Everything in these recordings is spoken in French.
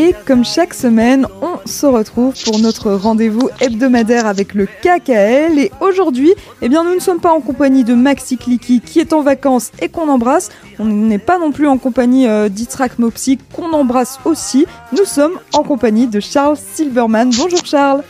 et comme chaque semaine, on se retrouve pour notre rendez-vous hebdomadaire avec le KKL et aujourd'hui, eh bien nous ne sommes pas en compagnie de Maxi Clicky qui est en vacances et qu'on embrasse, on n'est pas non plus en compagnie euh, d'Itrak Mopsy qu'on embrasse aussi, nous sommes en compagnie de Charles Silverman. Bonjour Charles.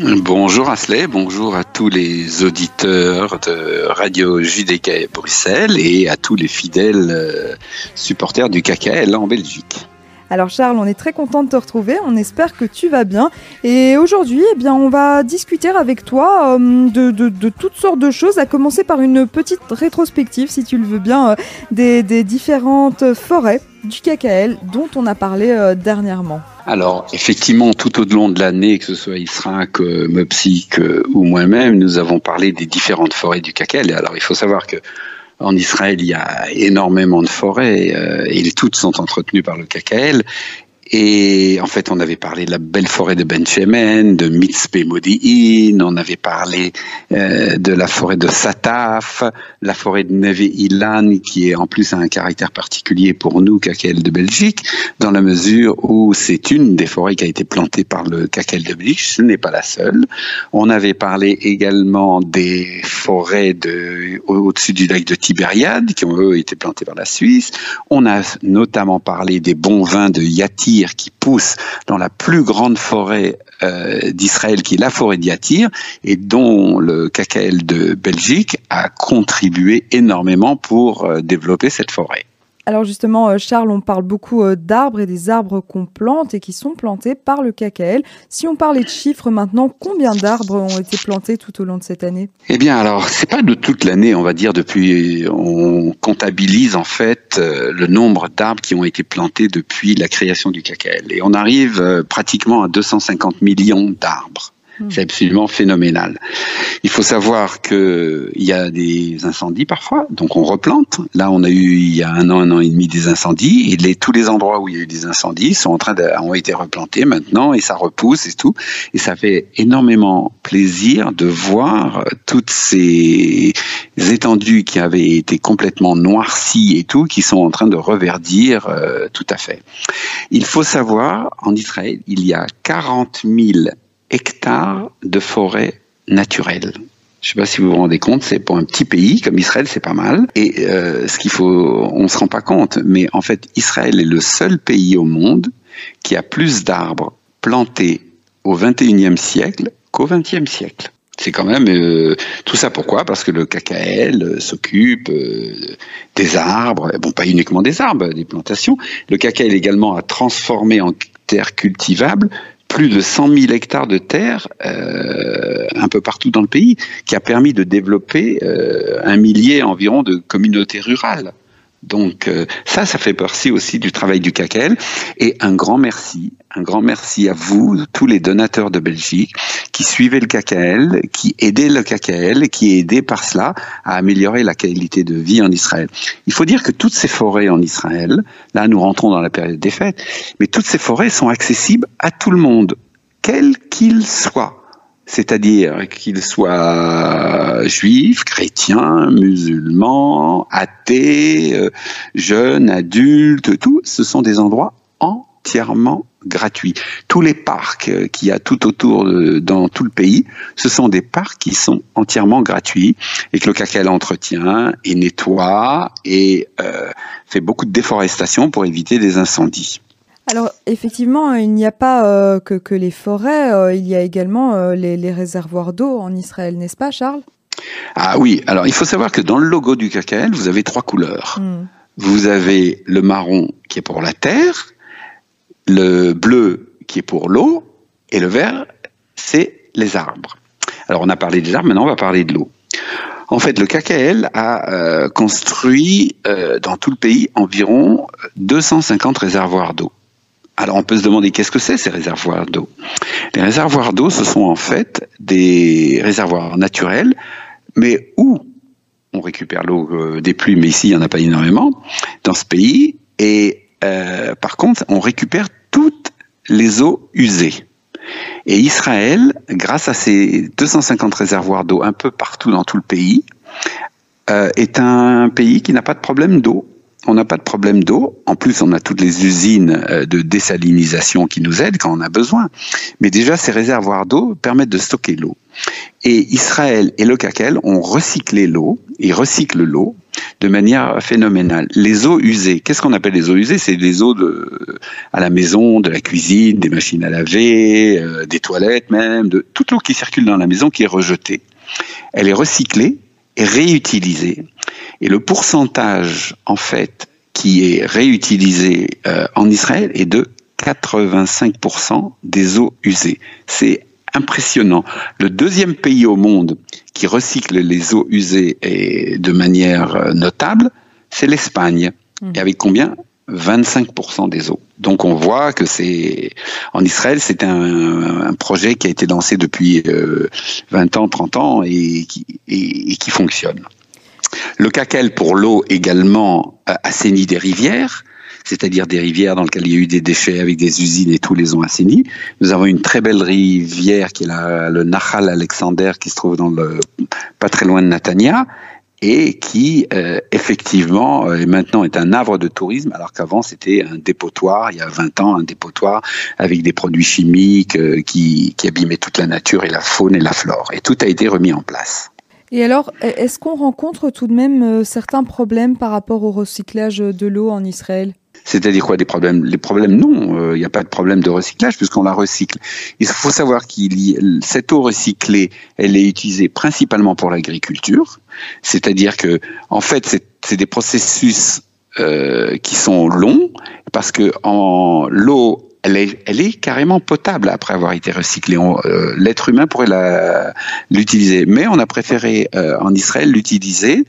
Bonjour Asley, bonjour à tous les auditeurs de Radio JDK Bruxelles et à tous les fidèles euh, supporters du KKL en Belgique. Alors Charles, on est très content de te retrouver, on espère que tu vas bien. Et aujourd'hui, eh bien, on va discuter avec toi euh, de, toutes sortes de choses, à commencer par une petite rétrospective, si tu le veux bien, euh, des, différentes forêts du KKL dont on a parlé dernièrement. Alors, effectivement, tout au long de l'année, que ce soit Israq, Mopsik ou moi-même, nous avons parlé des différentes forêts du Kakel. Alors, il faut savoir que en Israël, il y a énormément de forêts euh, et toutes sont entretenues par le KKL. Et en fait, on avait parlé de la belle forêt de Ben Shemen, de Mitzpe Modi'in, on avait parlé euh, de la forêt de Sataf, la forêt de Neve Ilan, qui est en plus un caractère particulier pour nous, Kakel de Belgique, dans la mesure où c'est une des forêts qui a été plantée par le Kakel de Belgique, ce n'est pas la seule. On avait parlé également des forêts de, au-dessus du lac de Tibériade, qui ont eux été plantées par la Suisse. On a notamment parlé des bons vins de Yati, qui pousse dans la plus grande forêt euh, d'Israël, qui est la forêt d'Yatir, et dont le KKL de Belgique a contribué énormément pour euh, développer cette forêt. Alors justement, euh, Charles, on parle beaucoup euh, d'arbres et des arbres qu'on plante et qui sont plantés par le KKL. Si on parlait de chiffres maintenant, combien d'arbres ont été plantés tout au long de cette année? Eh bien, alors, c'est pas de toute l'année, on va dire, depuis, on comptabilise en fait euh, le nombre d'arbres qui ont été plantés depuis la création du KKL. Et on arrive pratiquement à 250 millions d'arbres. Hmm. C'est absolument phénoménal. Il faut savoir qu'il y a des incendies parfois, donc on replante. Là, on a eu il y a un an, un an et demi des incendies, et tous les endroits où il y a eu des incendies sont en train de, ont été replantés maintenant, et ça repousse et tout. Et ça fait énormément plaisir de voir toutes ces étendues qui avaient été complètement noircies et tout, qui sont en train de reverdir euh, tout à fait. Il faut savoir, en Israël, il y a 40 000 hectares de forêt naturelle. Je ne sais pas si vous vous rendez compte, c'est pour un petit pays comme Israël, c'est pas mal. Et euh, ce qu'il faut, on se rend pas compte, mais en fait, Israël est le seul pays au monde qui a plus d'arbres plantés au 21e siècle qu'au 20e siècle. C'est quand même euh, tout ça pourquoi? Parce que le KKL euh, s'occupe des arbres, bon pas uniquement des arbres, des plantations. Le KKL également a transformé en terre cultivable plus de 100 000 hectares de terre euh, un peu partout dans le pays, qui a permis de développer euh, un millier environ de communautés rurales. Donc euh, ça, ça fait partie aussi du travail du KKL. Et un grand merci, un grand merci à vous, tous les donateurs de Belgique, qui suivaient le KKL, qui aidaient le KKL, qui aidaient par cela à améliorer la qualité de vie en Israël. Il faut dire que toutes ces forêts en Israël, là nous rentrons dans la période des fêtes, mais toutes ces forêts sont accessibles à tout le monde, quel qu'il soit c'est-à-dire qu'ils soient juifs, chrétiens, musulmans, athées, euh, jeunes, adultes, tout, ce sont des endroits entièrement gratuits. Tous les parcs euh, qu'il y a tout autour dans tout le pays, ce sont des parcs qui sont entièrement gratuits et que le CACAL entretient et nettoie et euh, fait beaucoup de déforestation pour éviter des incendies. Alors effectivement, il n'y a pas euh, que, les forêts, euh, il y a également euh, les, réservoirs d'eau en Israël, n'est-ce pas Charles? Ah oui, alors il faut savoir que dans le logo du KKL, vous avez trois couleurs. Hmm. Vous avez le marron qui est pour la terre, le bleu qui est pour l'eau, et le vert, c'est les arbres. Alors on a parlé des arbres, maintenant on va parler de l'eau. En fait, le KKL a construit dans tout le pays environ 250 réservoirs d'eau. Alors on peut se demander qu'est-ce que c'est ces réservoirs d'eau? Les réservoirs d'eau, ce sont en fait des réservoirs naturels, mais où on récupère l'eau euh, des pluies, mais ici il n'y en a pas énormément dans ce pays, et euh, par contre on récupère toutes les eaux usées. Et Israël, grâce à ces 250 réservoirs d'eau un peu partout dans tout le pays, euh, est un pays qui n'a pas de problème d'eau on n'a pas de problème d'eau. En plus, on a toutes les usines euh, de désalinisation qui nous aident quand on a besoin. Mais déjà, ces réservoirs d'eau permettent de stocker l'eau. Et Israël et le CACEL ont recyclé l'eau, ils recyclent l'eau de manière phénoménale. Les eaux usées, qu'est-ce qu'on appelle les eaux usées? C'est les eaux de, à la maison, de la cuisine, des machines à laver, euh, des toilettes même, de toute l'eau qui circule dans la maison qui est rejetée. Elle est recyclée et réutilisée. Et le pourcentage, en fait, qui est réutilisé euh, en Israël est de 85% des eaux usées. C'est impressionnant. Le deuxième pays au monde qui recycle les eaux usées et de manière euh, notable, c'est l'Espagne. Mmh. Et avec combien? 25% des eaux. Donc on voit que c'est en Israël, c'est un, projet qui a été lancé depuis 20 euh, ans, 30 ans et qui, et, qui fonctionne. Le CACEL pour l'eau également assainit des rivières c'est-à-dire des rivières dans lesquelles il y a eu des déchets avec des usines et tous les ont assainis. Nous avons une très belle rivière qui est le Nahal Alexander qui se trouve dans le, pas très loin de Natania et qui euh, effectivement euh, maintenant est un havre de tourisme alors qu'avant c'était un dépotoir il y a 20 ans un dépotoir avec des produits chimiques euh, qui, qui abîmaient toute la nature et la faune et la flore et tout a été remis en place. Et alors, est-ce qu'on rencontre tout de même certains problèmes par rapport au recyclage de l'eau en Israël? C'est-à-dire quoi des problèmes? Les problèmes, non, euh, il n'y a pas de problème de recyclage puisqu'on la recycle. Il faut savoir qu'il cette eau recyclée, elle est utilisée principalement pour l'agriculture, c'est-à-dire que en fait, c'est des processus euh, qui sont longs parce que l'eau elle est, carrément potable après avoir été recyclée. Euh, L'être humain pourrait l'utiliser, mais on a préféré euh, en Israël l'utiliser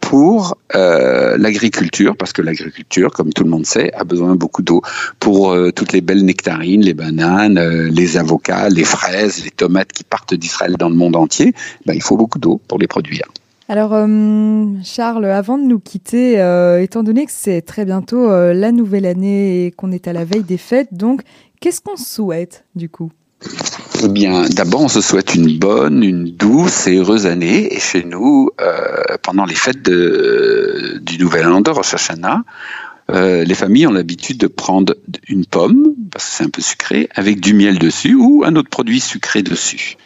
pour euh, l'agriculture, parce que l'agriculture, comme tout le monde sait, a besoin beaucoup d'eau pour toutes les belles nectarines, les bananes, les avocats, les fraises, les tomates qui partent d'Israël dans le monde entier. Ben, il faut beaucoup d'eau pour les produire. Alors, Charles, avant de nous quitter, étant donné que c'est très bientôt la nouvelle année et qu'on est à la veille des fêtes, donc, qu'est-ce qu'on souhaite du coup? Eh bien, d'abord, on se souhaite une bonne, une douce et heureuse année. Et chez nous, euh, pendant les fêtes du Nouvel An de Rosh Hashanah, euh, les familles ont l'habitude de prendre une pomme, parce que c'est un peu sucré, avec du miel dessus ou un autre produit sucré dessus.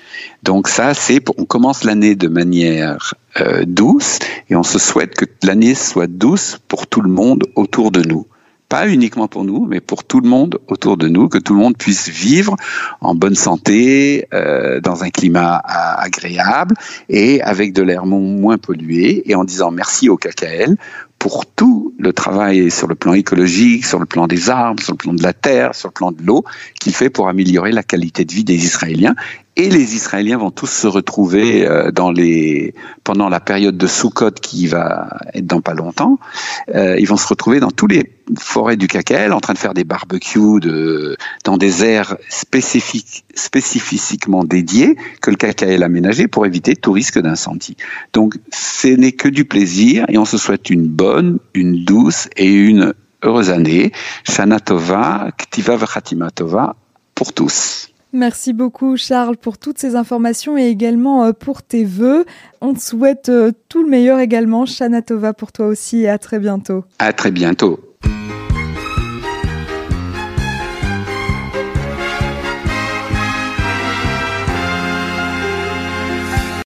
Donc ça, c'est on commence l'année de manière euh, douce et on se souhaite que l'année soit douce pour tout le monde autour de nous pas uniquement pour nous, mais pour tout le monde autour de nous, que tout le monde puisse vivre en bonne santé, euh, dans un climat agréable et avec de l'air moins pollué, et en disant merci au KKL pour tout le travail sur le plan écologique, sur le plan des arbres, sur le plan de la terre, sur le plan de l'eau, qu'il fait pour améliorer la qualité de vie des Israéliens et les Israéliens vont tous se retrouver euh, dans les pendant la période de Sukkot qui va être dans pas longtemps. Euh, ils vont se retrouver dans tous les forêts du Kakel en train de faire des barbecues de, dans des aires spécifiques, spécifiquement dédiées que le KKL a aménagé pour éviter tout risque d'incendie. Donc, ce n'est que du plaisir et on se souhaite une bonne, une douce et une heureuse année. Shana Tova, Ktiva V'Chatima Tova pour tous. Merci beaucoup Charles pour toutes ces informations et également euh, pour tes vœux. On te souhaite euh, tout le meilleur également. Shana Tova pour toi aussi et à très bientôt. À très bientôt.